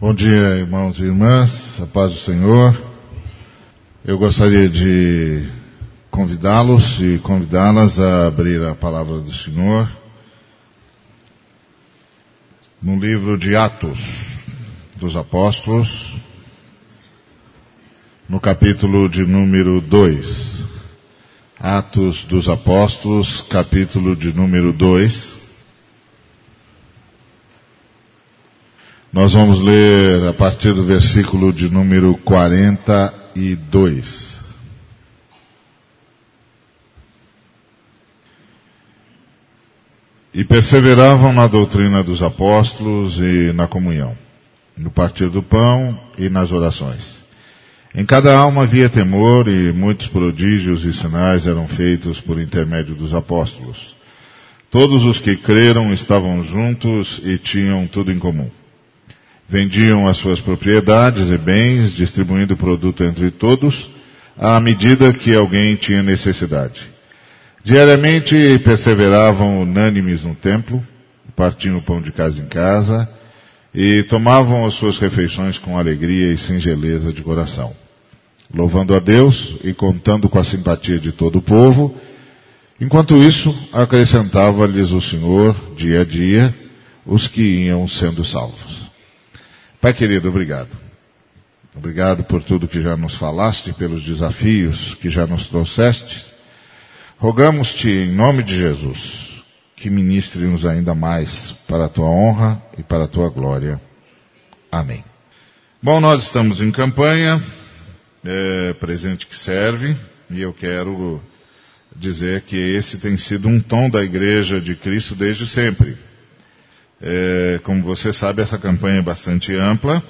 Bom dia, irmãos e irmãs, a paz do Senhor. Eu gostaria de convidá-los e convidá-las a abrir a palavra do Senhor no livro de Atos dos Apóstolos, no capítulo de número 2. Atos dos Apóstolos, capítulo de número 2. Nós vamos ler a partir do versículo de número 42. E perseveravam na doutrina dos apóstolos e na comunhão, no partir do pão e nas orações. Em cada alma havia temor e muitos prodígios e sinais eram feitos por intermédio dos apóstolos. Todos os que creram estavam juntos e tinham tudo em comum. Vendiam as suas propriedades e bens, distribuindo o produto entre todos, à medida que alguém tinha necessidade. Diariamente perseveravam unânimes no templo, partiam o pão de casa em casa e tomavam as suas refeições com alegria e singeleza de coração, louvando a Deus e contando com a simpatia de todo o povo. Enquanto isso, acrescentava-lhes o Senhor, dia a dia, os que iam sendo salvos. Pai querido, obrigado. Obrigado por tudo que já nos falaste, pelos desafios que já nos trouxeste. Rogamos-te, em nome de Jesus, que ministre-nos ainda mais para a tua honra e para a tua glória. Amém. Bom, nós estamos em campanha, é, presente que serve, e eu quero dizer que esse tem sido um tom da Igreja de Cristo desde sempre. É, como você sabe, essa campanha é bastante ampla.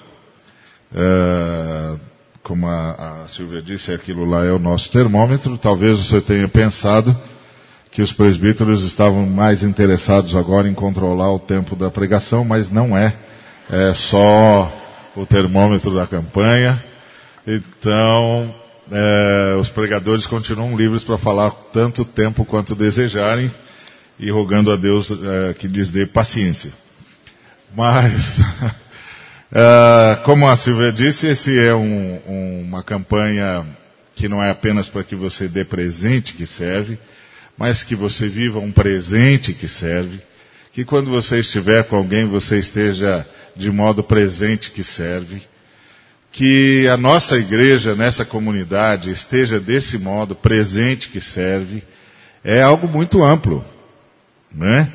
É, como a, a Silvia disse, aquilo lá é o nosso termômetro. Talvez você tenha pensado que os presbíteros estavam mais interessados agora em controlar o tempo da pregação, mas não é. É só o termômetro da campanha. Então, é, os pregadores continuam livres para falar tanto tempo quanto desejarem e rogando a Deus uh, que lhes dê paciência. Mas, uh, como a Silvia disse, esse é um, um, uma campanha que não é apenas para que você dê presente que serve, mas que você viva um presente que serve, que quando você estiver com alguém você esteja de modo presente que serve, que a nossa igreja nessa comunidade esteja desse modo presente que serve, é algo muito amplo né?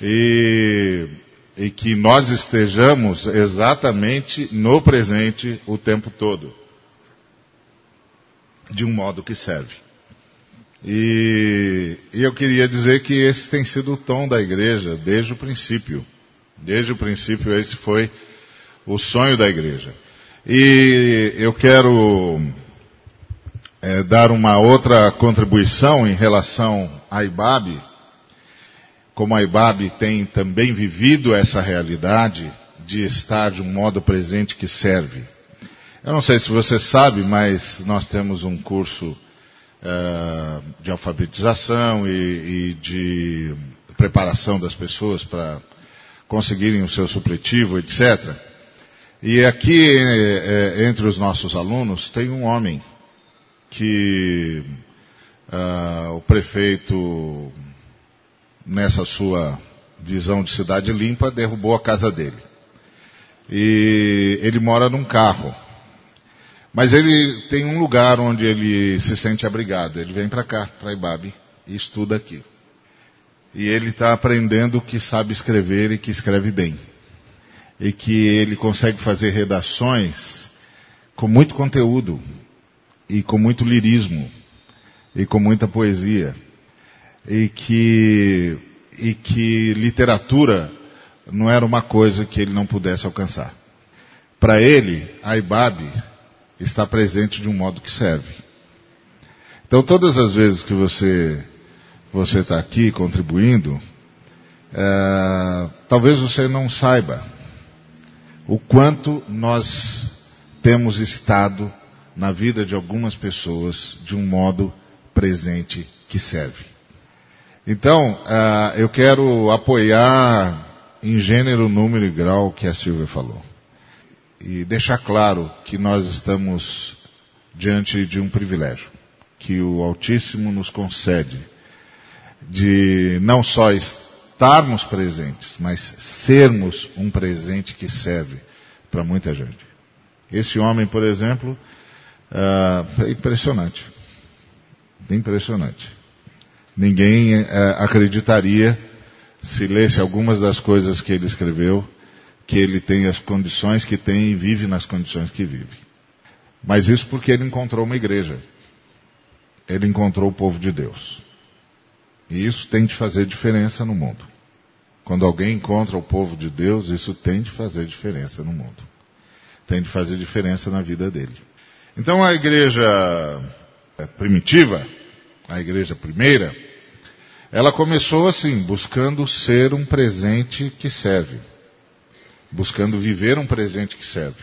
E, e que nós estejamos exatamente no presente o tempo todo, de um modo que serve. E, e eu queria dizer que esse tem sido o tom da igreja desde o princípio. Desde o princípio esse foi o sonho da igreja. E eu quero é, dar uma outra contribuição em relação à IBAB, como a IBAB tem também vivido essa realidade de estar de um modo presente que serve. Eu não sei se você sabe, mas nós temos um curso uh, de alfabetização e, e, de preparação das pessoas para conseguirem o seu supletivo, etc. E aqui, eh, entre os nossos alunos, tem um homem que uh, o prefeito nessa sua visão de cidade limpa, derrubou a casa dele. E ele mora num carro. Mas ele tem um lugar onde ele se sente abrigado. Ele vem para cá, para Ibabe, e estuda aqui. E ele está aprendendo que sabe escrever e que escreve bem. E que ele consegue fazer redações com muito conteúdo, e com muito lirismo, e com muita poesia e que, e que literatura não era uma coisa que ele não pudesse alcançar. Para ele, a IBAB está presente de um modo que serve. Então, todas as vezes que você você está aqui contribuindo, é, talvez você não saiba o quanto nós temos estado na vida de algumas pessoas de um modo presente que serve. Então, uh, eu quero apoiar em gênero, número e grau que a Silvia falou. e deixar claro que nós estamos diante de um privilégio que o Altíssimo nos concede de não só estarmos presentes, mas sermos um presente que serve para muita gente. Esse homem, por exemplo, uh, é impressionante. Impressionante. Ninguém uh, acreditaria, se lesse algumas das coisas que ele escreveu, que ele tem as condições que tem e vive nas condições que vive. Mas isso porque ele encontrou uma igreja. Ele encontrou o povo de Deus. E isso tem de fazer diferença no mundo. Quando alguém encontra o povo de Deus, isso tem de fazer diferença no mundo. Tem de fazer diferença na vida dele. Então a igreja é, primitiva, a igreja primeira, ela começou assim, buscando ser um presente que serve. Buscando viver um presente que serve.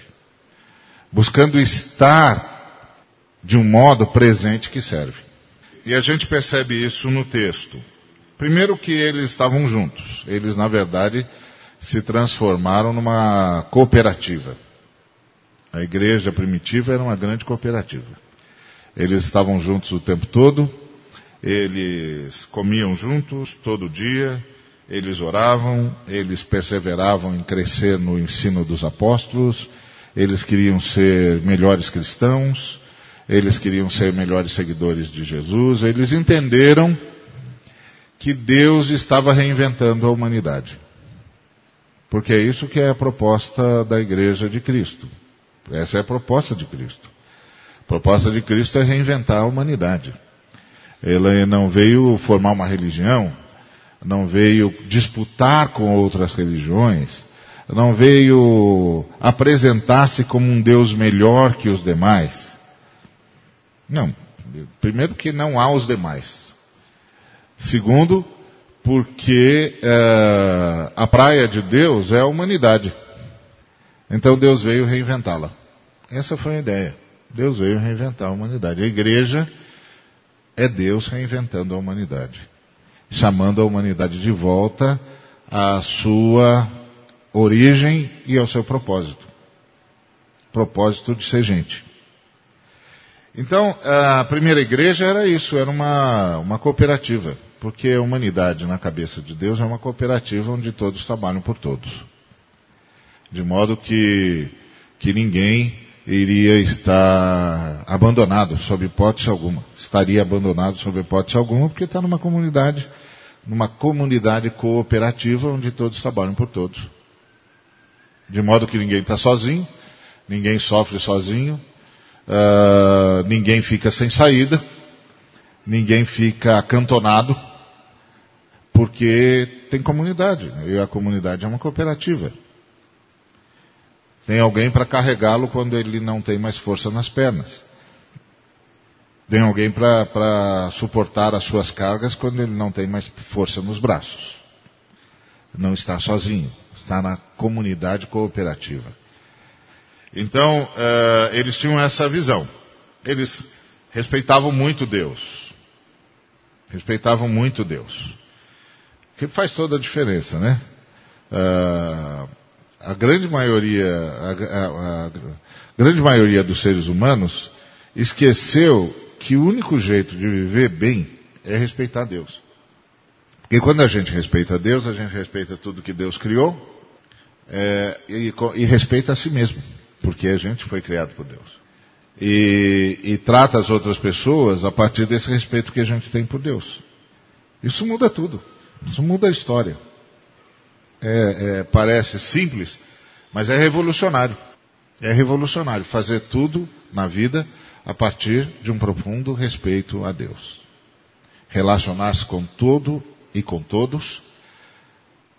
Buscando estar de um modo presente que serve. E a gente percebe isso no texto. Primeiro que eles estavam juntos. Eles, na verdade, se transformaram numa cooperativa. A igreja primitiva era uma grande cooperativa. Eles estavam juntos o tempo todo, eles comiam juntos todo dia, eles oravam, eles perseveravam em crescer no ensino dos apóstolos, eles queriam ser melhores cristãos, eles queriam ser melhores seguidores de Jesus, eles entenderam que Deus estava reinventando a humanidade. Porque é isso que é a proposta da igreja de Cristo. Essa é a proposta de Cristo. A proposta de Cristo é reinventar a humanidade. Ele não veio formar uma religião, não veio disputar com outras religiões, não veio apresentar-se como um Deus melhor que os demais. Não. Primeiro que não há os demais. Segundo, porque é, a praia de Deus é a humanidade. Então Deus veio reinventá-la. Essa foi a ideia. Deus veio reinventar a humanidade. A igreja é Deus reinventando a humanidade, chamando a humanidade de volta à sua origem e ao seu propósito. Propósito de ser gente. Então, a primeira igreja era isso, era uma, uma cooperativa, porque a humanidade na cabeça de Deus é uma cooperativa onde todos trabalham por todos. De modo que, que ninguém iria estar abandonado sob hipótese alguma. Estaria abandonado sob hipótese alguma porque está numa comunidade, numa comunidade cooperativa onde todos trabalham por todos. De modo que ninguém está sozinho, ninguém sofre sozinho, uh, ninguém fica sem saída, ninguém fica acantonado, porque tem comunidade, e a comunidade é uma cooperativa. Tem alguém para carregá-lo quando ele não tem mais força nas pernas. Tem alguém para suportar as suas cargas quando ele não tem mais força nos braços. Não está sozinho, está na comunidade cooperativa. Então, uh, eles tinham essa visão. Eles respeitavam muito Deus. Respeitavam muito Deus. Que faz toda a diferença, né? Uh, a grande maioria, a, a, a grande maioria dos seres humanos esqueceu que o único jeito de viver bem é respeitar Deus. Porque quando a gente respeita Deus, a gente respeita tudo que Deus criou é, e, e, respeita a si mesmo, porque a gente foi criado por Deus. E, e trata as outras pessoas a partir desse respeito que a gente tem por Deus. Isso muda tudo. Isso muda a história é, é, parece simples, mas é revolucionário. É revolucionário fazer tudo na vida a partir de um profundo respeito a Deus. Relacionar-se com tudo e com todos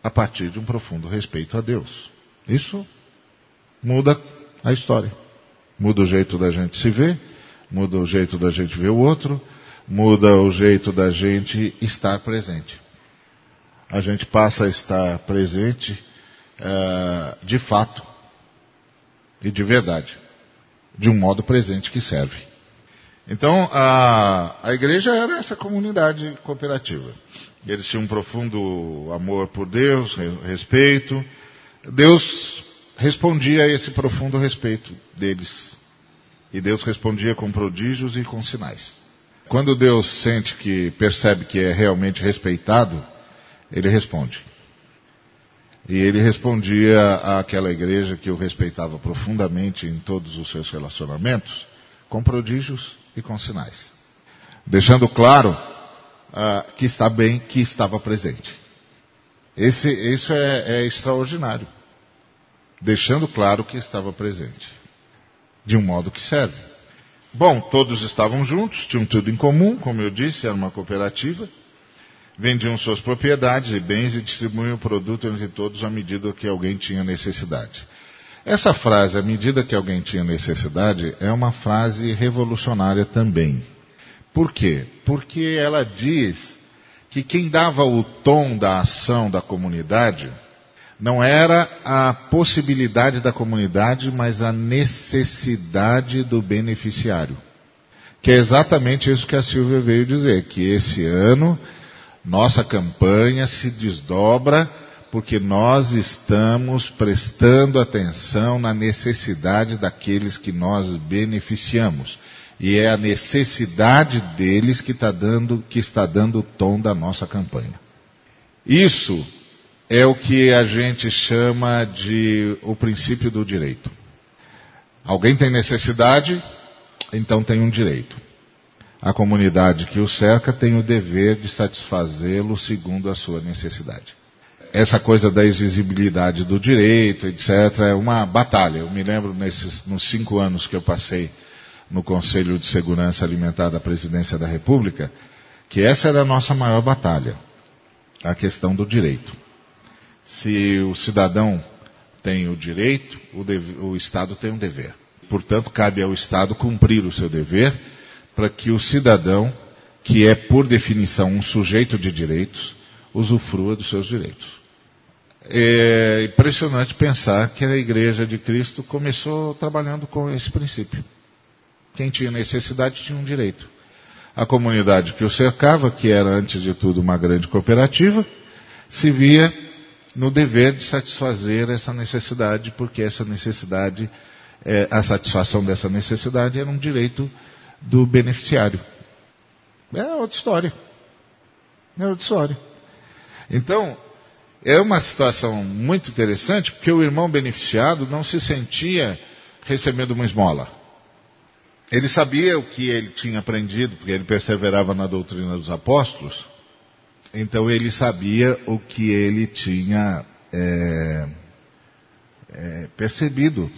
a partir de um profundo respeito a Deus. Isso muda a história. Muda o jeito da gente se ver, muda o jeito da gente ver o outro, muda o jeito da gente estar presente a gente passa a estar presente uh, de fato e de verdade, de um modo presente que serve. Então, a, a igreja era essa comunidade cooperativa. Eles tinham um profundo amor por Deus, respeito. Deus respondia a esse profundo respeito deles. E Deus respondia com prodígios e com sinais. Quando Deus sente que percebe que é realmente respeitado, ele responde. E ele respondia àquela igreja que o respeitava profundamente em todos os seus relacionamentos, com prodígios e com sinais. Deixando claro uh, que está bem, que estava presente. Esse, isso é, é extraordinário. Deixando claro que estava presente. De um modo que serve. Bom, todos estavam juntos, tinham tudo em comum, como eu disse, era uma cooperativa. Vendiam suas propriedades e bens e distribuíam o produto entre todos à medida que alguém tinha necessidade. Essa frase, à medida que alguém tinha necessidade, é uma frase revolucionária também. Por quê? Porque ela diz que quem dava o tom da ação da comunidade não era a possibilidade da comunidade, mas a necessidade do beneficiário. Que é exatamente isso que a Silvia veio dizer, que esse ano nossa campanha se desdobra porque nós estamos prestando atenção na necessidade daqueles que nós beneficiamos. E é a necessidade deles que, tá dando, que está dando o tom da nossa campanha. Isso é o que a gente chama de o princípio do direito. Alguém tem necessidade, então tem um direito. A comunidade que o cerca tem o dever de satisfazê-lo segundo a sua necessidade. Essa coisa da exigibilidade do direito, etc., é uma batalha. Eu me lembro nesses, nos cinco anos que eu passei no Conselho de Segurança Alimentar da Presidência da República, que essa era a nossa maior batalha, a questão do direito. Se o cidadão tem o direito, o, o Estado tem um dever. Portanto, cabe ao Estado cumprir o seu dever para que o cidadão, que é por definição um sujeito de direitos, usufrua dos seus direitos. É impressionante pensar que a Igreja de Cristo começou trabalhando com esse princípio. Quem tinha necessidade tinha um direito. A comunidade que o cercava, que era antes de tudo uma grande cooperativa, se via no dever de satisfazer essa necessidade, porque essa necessidade, é, a satisfação dessa necessidade era um direito do beneficiário. É outra história. É outra história. Então, é uma situação muito interessante, porque o irmão beneficiado não se sentia recebendo uma esmola. Ele sabia o que ele tinha aprendido, porque ele perseverava na doutrina dos apóstolos, então ele sabia o que ele tinha é, é, percebido.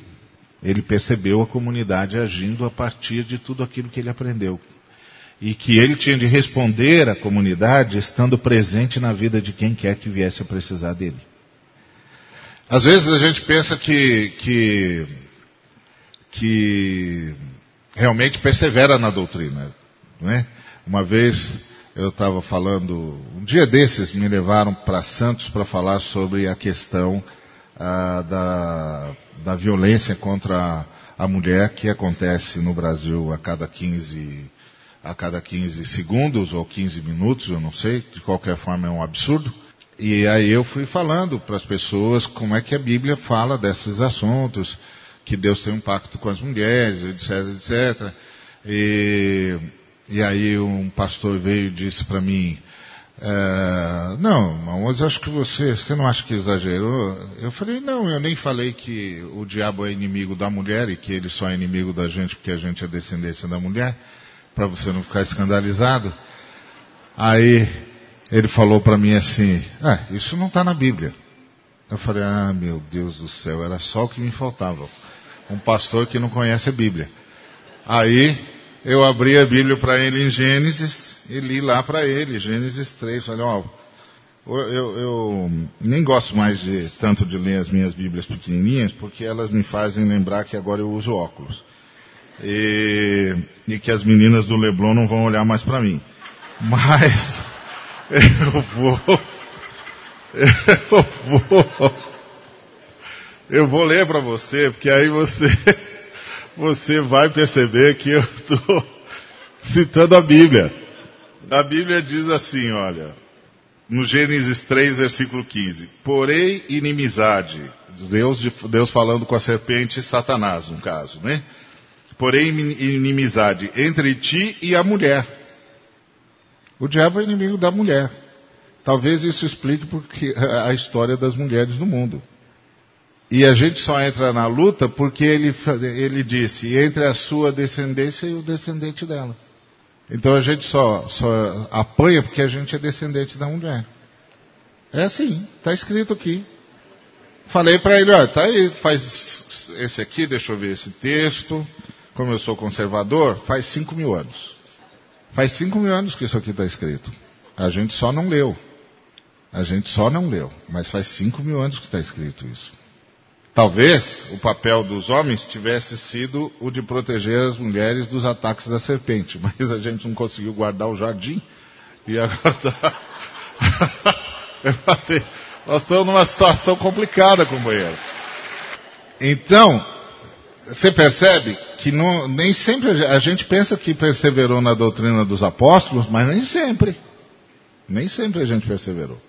Ele percebeu a comunidade agindo a partir de tudo aquilo que ele aprendeu. E que ele tinha de responder à comunidade estando presente na vida de quem quer que viesse a precisar dele. Às vezes a gente pensa que, que, que realmente persevera na doutrina. Não é? Uma vez eu estava falando, um dia desses me levaram para Santos para falar sobre a questão ah, da, da violência contra a mulher que acontece no Brasil a cada 15 a cada 15 segundos ou 15 minutos, eu não sei, de qualquer forma é um absurdo. E aí eu fui falando para as pessoas como é que a Bíblia fala desses assuntos, que Deus tem um pacto com as mulheres, etc, etc. E, e aí um pastor veio e disse para mim, é, não, mas acho que você, você não acha que exagerou? Eu falei, não, eu nem falei que o diabo é inimigo da mulher e que ele só é inimigo da gente porque a gente é descendência da mulher, para você não ficar escandalizado. Aí ele falou para mim assim, ah, isso não está na Bíblia. Eu falei, ah, meu Deus do céu, era só o que me faltava um pastor que não conhece a Bíblia. Aí eu abri a Bíblia para ele em Gênesis e li lá para ele, Gênesis 3. Falei, ó, eu, eu, nem gosto mais de, tanto de ler as minhas Bíblias pequenininhas, porque elas me fazem lembrar que agora eu uso óculos. E, e que as meninas do Leblon não vão olhar mais para mim. Mas eu vou, eu vou eu vou ler para você, porque aí você, você vai perceber que eu estou citando a Bíblia. A Bíblia diz assim, olha, no Gênesis 3, versículo 15. Porém, inimizade. Deus, Deus falando com a serpente Satanás, no caso, né? Porém, inimizade entre ti e a mulher. O diabo é inimigo da mulher. Talvez isso explique porque a história das mulheres no mundo. E a gente só entra na luta porque ele, ele disse, entre a sua descendência e o descendente dela. Então a gente só, só apanha porque a gente é descendente da mulher. É assim, está escrito aqui. Falei para ele, olha, tá aí, faz esse aqui, deixa eu ver esse texto. Como eu sou conservador, faz cinco mil anos. Faz cinco mil anos que isso aqui está escrito. A gente só não leu. A gente só não leu. Mas faz cinco mil anos que está escrito isso. Talvez o papel dos homens tivesse sido o de proteger as mulheres dos ataques da serpente, mas a gente não conseguiu guardar o jardim e agora tá... Nós estamos numa situação complicada, companheiro. Então, você percebe que não, nem sempre a gente pensa que perseverou na doutrina dos apóstolos, mas nem sempre. Nem sempre a gente perseverou.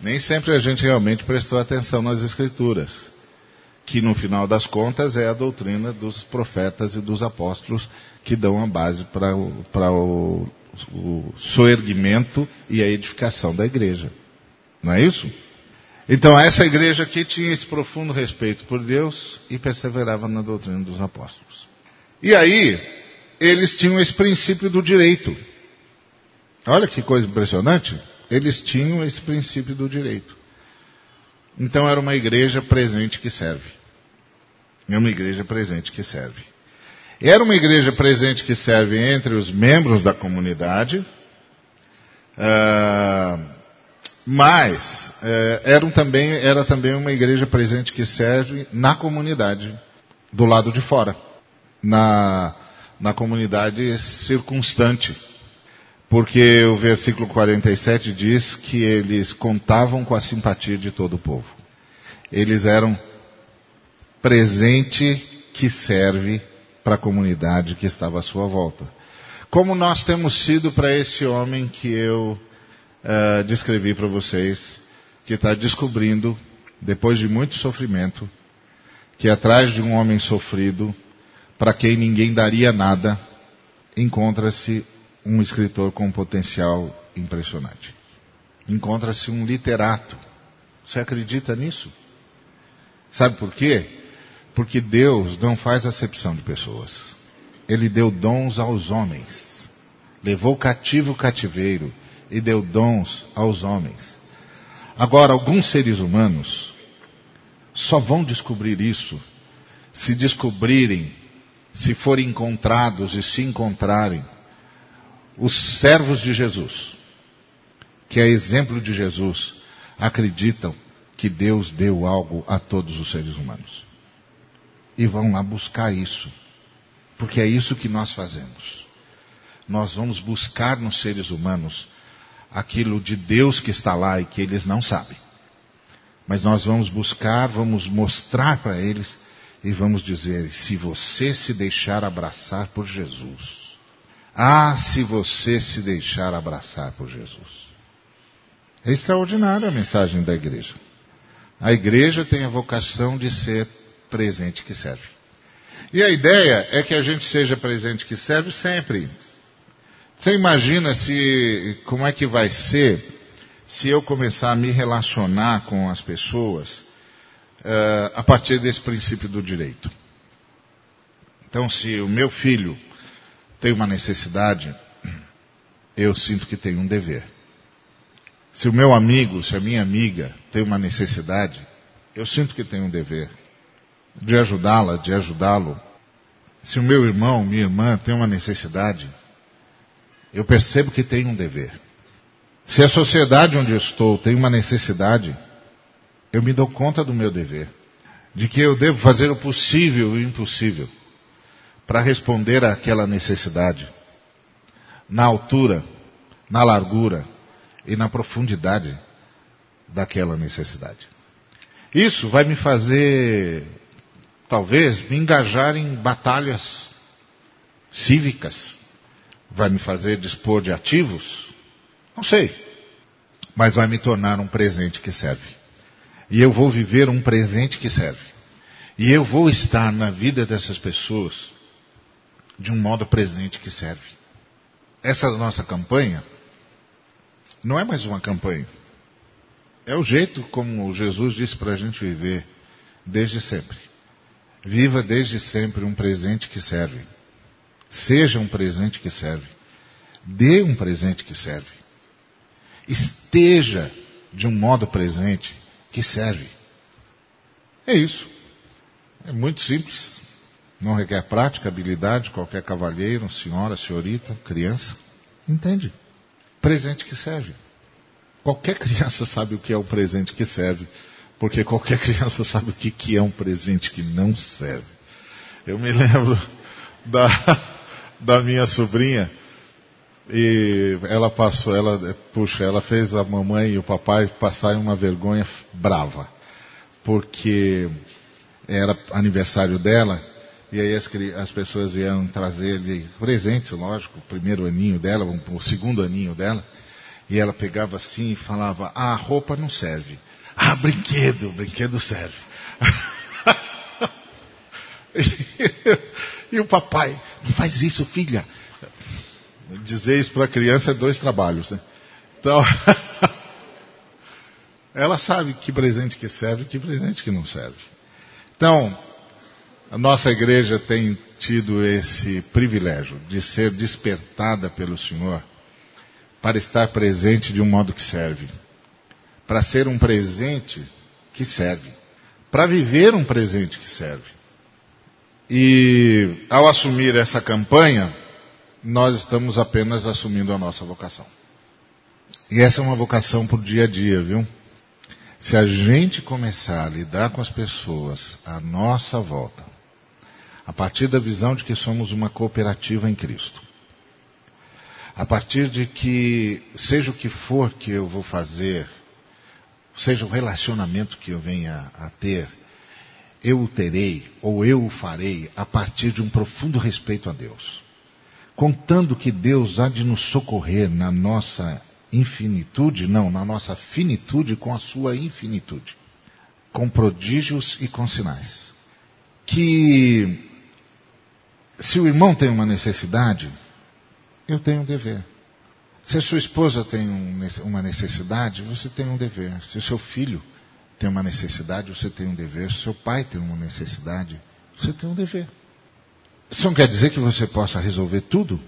Nem sempre a gente realmente prestou atenção nas escrituras que no final das contas é a doutrina dos profetas e dos apóstolos que dão a base para o, o, o soerguimento e a edificação da igreja. Não é isso? Então essa igreja aqui tinha esse profundo respeito por Deus e perseverava na doutrina dos apóstolos. E aí, eles tinham esse princípio do direito. Olha que coisa impressionante. Eles tinham esse princípio do direito. Então era uma igreja presente que serve. É uma igreja presente que serve. Era uma igreja presente que serve entre os membros da comunidade, uh, mas uh, era, também, era também uma igreja presente que serve na comunidade, do lado de fora, na, na comunidade circunstante. Porque o versículo 47 diz que eles contavam com a simpatia de todo o povo. Eles eram presente que serve para a comunidade que estava à sua volta. Como nós temos sido para esse homem que eu uh, descrevi para vocês, que está descobrindo, depois de muito sofrimento, que atrás de um homem sofrido, para quem ninguém daria nada, encontra-se um escritor com um potencial impressionante. Encontra-se um literato. Você acredita nisso? Sabe por quê? Porque Deus não faz acepção de pessoas. Ele deu dons aos homens. Levou cativo o cativeiro e deu dons aos homens. Agora, alguns seres humanos só vão descobrir isso se descobrirem, se forem encontrados e se encontrarem os servos de Jesus, que é exemplo de Jesus, acreditam que Deus deu algo a todos os seres humanos. E vão lá buscar isso. Porque é isso que nós fazemos. Nós vamos buscar nos seres humanos aquilo de Deus que está lá e que eles não sabem. Mas nós vamos buscar, vamos mostrar para eles e vamos dizer: se você se deixar abraçar por Jesus, ah, se você se deixar abraçar por Jesus. É extraordinária a mensagem da igreja. A igreja tem a vocação de ser presente que serve. E a ideia é que a gente seja presente que serve sempre. Você imagina se como é que vai ser se eu começar a me relacionar com as pessoas uh, a partir desse princípio do direito? Então, se o meu filho tem uma necessidade, eu sinto que tenho um dever. Se o meu amigo, se a minha amiga tem uma necessidade, eu sinto que tenho um dever de ajudá-la, de ajudá-lo. Se o meu irmão, minha irmã tem uma necessidade, eu percebo que tenho um dever. Se a sociedade onde eu estou tem uma necessidade, eu me dou conta do meu dever, de que eu devo fazer o possível e o impossível para responder àquela necessidade, na altura, na largura e na profundidade daquela necessidade. Isso vai me fazer, talvez, me engajar em batalhas cívicas, vai me fazer dispor de ativos, não sei. mas vai me tornar um presente que serve. E eu vou viver um presente que serve. E eu vou estar na vida dessas pessoas de um modo presente que serve. Essa nossa campanha não é mais uma campanha. É o jeito como Jesus disse para a gente viver desde sempre. Viva desde sempre um presente que serve. Seja um presente que serve. Dê um presente que serve. Esteja de um modo presente que serve. É isso. É muito simples. Não requer prática, habilidade, qualquer cavalheiro, senhora, senhorita, criança. Entende? Presente que serve. Qualquer criança sabe o que é o presente que serve, porque qualquer criança sabe o que, que é um presente que não serve. Eu me lembro da, da minha sobrinha, e ela passou, ela, puxa, ela fez a mamãe e o papai passarem uma vergonha brava, porque era aniversário dela, e aí as, as pessoas vieram trazer-lhe presentes, lógico, o primeiro aninho dela, o segundo aninho dela, e ela pegava assim e falava: Ah, roupa não serve. Ah, brinquedo, brinquedo serve. e, o papai, não faz isso, filha. Dizer isso para a criança é dois trabalhos, né? Então, ela sabe que presente que serve e que presente que não serve. Então, a nossa igreja tem tido esse privilégio de ser despertada pelo Senhor para estar presente de um modo que serve, para ser um presente que serve, para viver um presente que serve. E ao assumir essa campanha, nós estamos apenas assumindo a nossa vocação. E essa é uma vocação para o dia a dia, viu? Se a gente começar a lidar com as pessoas à nossa volta, a partir da visão de que somos uma cooperativa em Cristo, a partir de que, seja o que for que eu vou fazer, seja o relacionamento que eu venha a ter, eu o terei ou eu o farei a partir de um profundo respeito a Deus. Contando que Deus há de nos socorrer na nossa infinitude, não, na nossa finitude com a sua infinitude, com prodígios e com sinais. Que se o irmão tem uma necessidade, eu tenho um dever. Se a sua esposa tem um, uma necessidade, você tem um dever. Se o seu filho tem uma necessidade, você tem um dever. Se o seu pai tem uma necessidade, você tem um dever. Isso não quer dizer que você possa resolver tudo,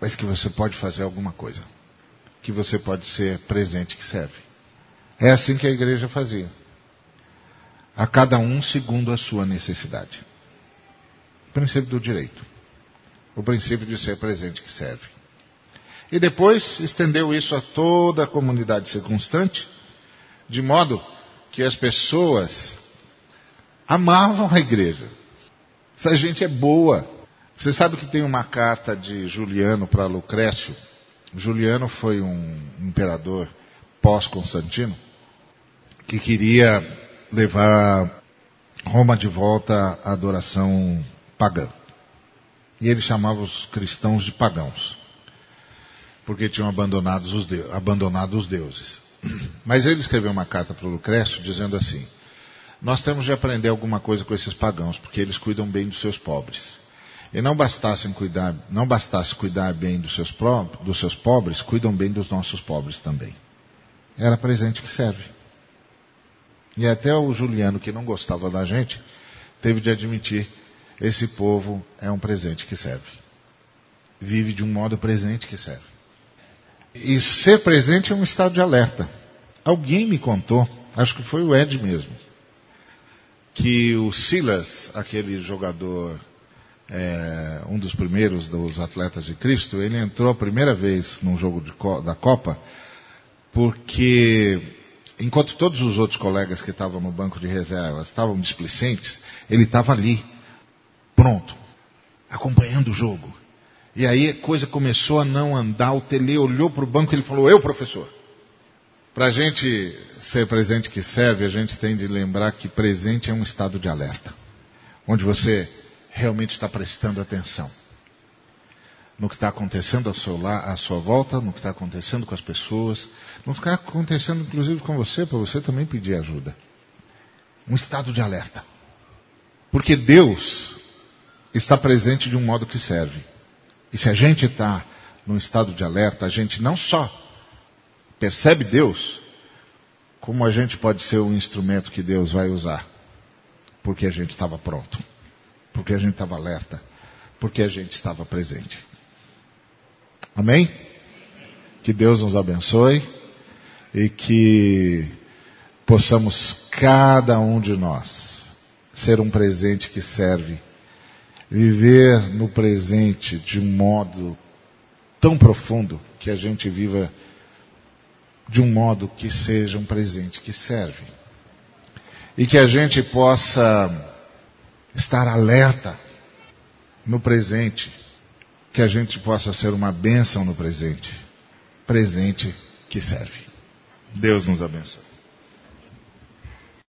mas que você pode fazer alguma coisa. Que você pode ser presente que serve. É assim que a igreja fazia. A cada um segundo a sua necessidade. Princípio do direito o princípio de ser presente que serve. E depois estendeu isso a toda a comunidade circunstante, de modo que as pessoas amavam a igreja. Essa gente é boa. Você sabe que tem uma carta de Juliano para Lucrécio? Juliano foi um imperador pós-Constantino que queria levar Roma de volta à adoração pagã. E ele chamava os cristãos de pagãos, porque tinham abandonado os, de, abandonado os deuses. Mas ele escreveu uma carta para o Lucrécio dizendo assim: Nós temos de aprender alguma coisa com esses pagãos, porque eles cuidam bem dos seus pobres. E não bastasse cuidar, não bastasse cuidar bem dos seus, dos seus pobres, cuidam bem dos nossos pobres também. Era presente que serve. E até o Juliano, que não gostava da gente, teve de admitir esse povo é um presente que serve. Vive de um modo presente que serve. E ser presente é um estado de alerta. Alguém me contou, acho que foi o Ed mesmo, que o Silas, aquele jogador, é, um dos primeiros dos atletas de Cristo, ele entrou a primeira vez num jogo da Copa, porque enquanto todos os outros colegas que estavam no banco de reservas estavam displicentes, ele estava ali pronto, acompanhando o jogo. E aí a coisa começou a não andar, o Tele olhou para o banco e ele falou, eu professor. Para a gente ser presente que serve, a gente tem de lembrar que presente é um estado de alerta. Onde você realmente está prestando atenção. no que está acontecendo à sua, à sua volta, no que está acontecendo com as pessoas, no que está acontecendo inclusive com você, para você também pedir ajuda. Um estado de alerta. Porque Deus está presente de um modo que serve. E se a gente está num estado de alerta, a gente não só percebe Deus, como a gente pode ser um instrumento que Deus vai usar. Porque a gente estava pronto. Porque a gente estava alerta. Porque a gente estava presente. Amém? Que Deus nos abençoe e que possamos cada um de nós ser um presente que serve, viver no presente de um modo tão profundo que a gente viva de um modo que seja um presente que serve. E que a gente possa estar alerta no presente que a gente possa ser uma bênção no presente, presente que serve. Deus nos abençoe.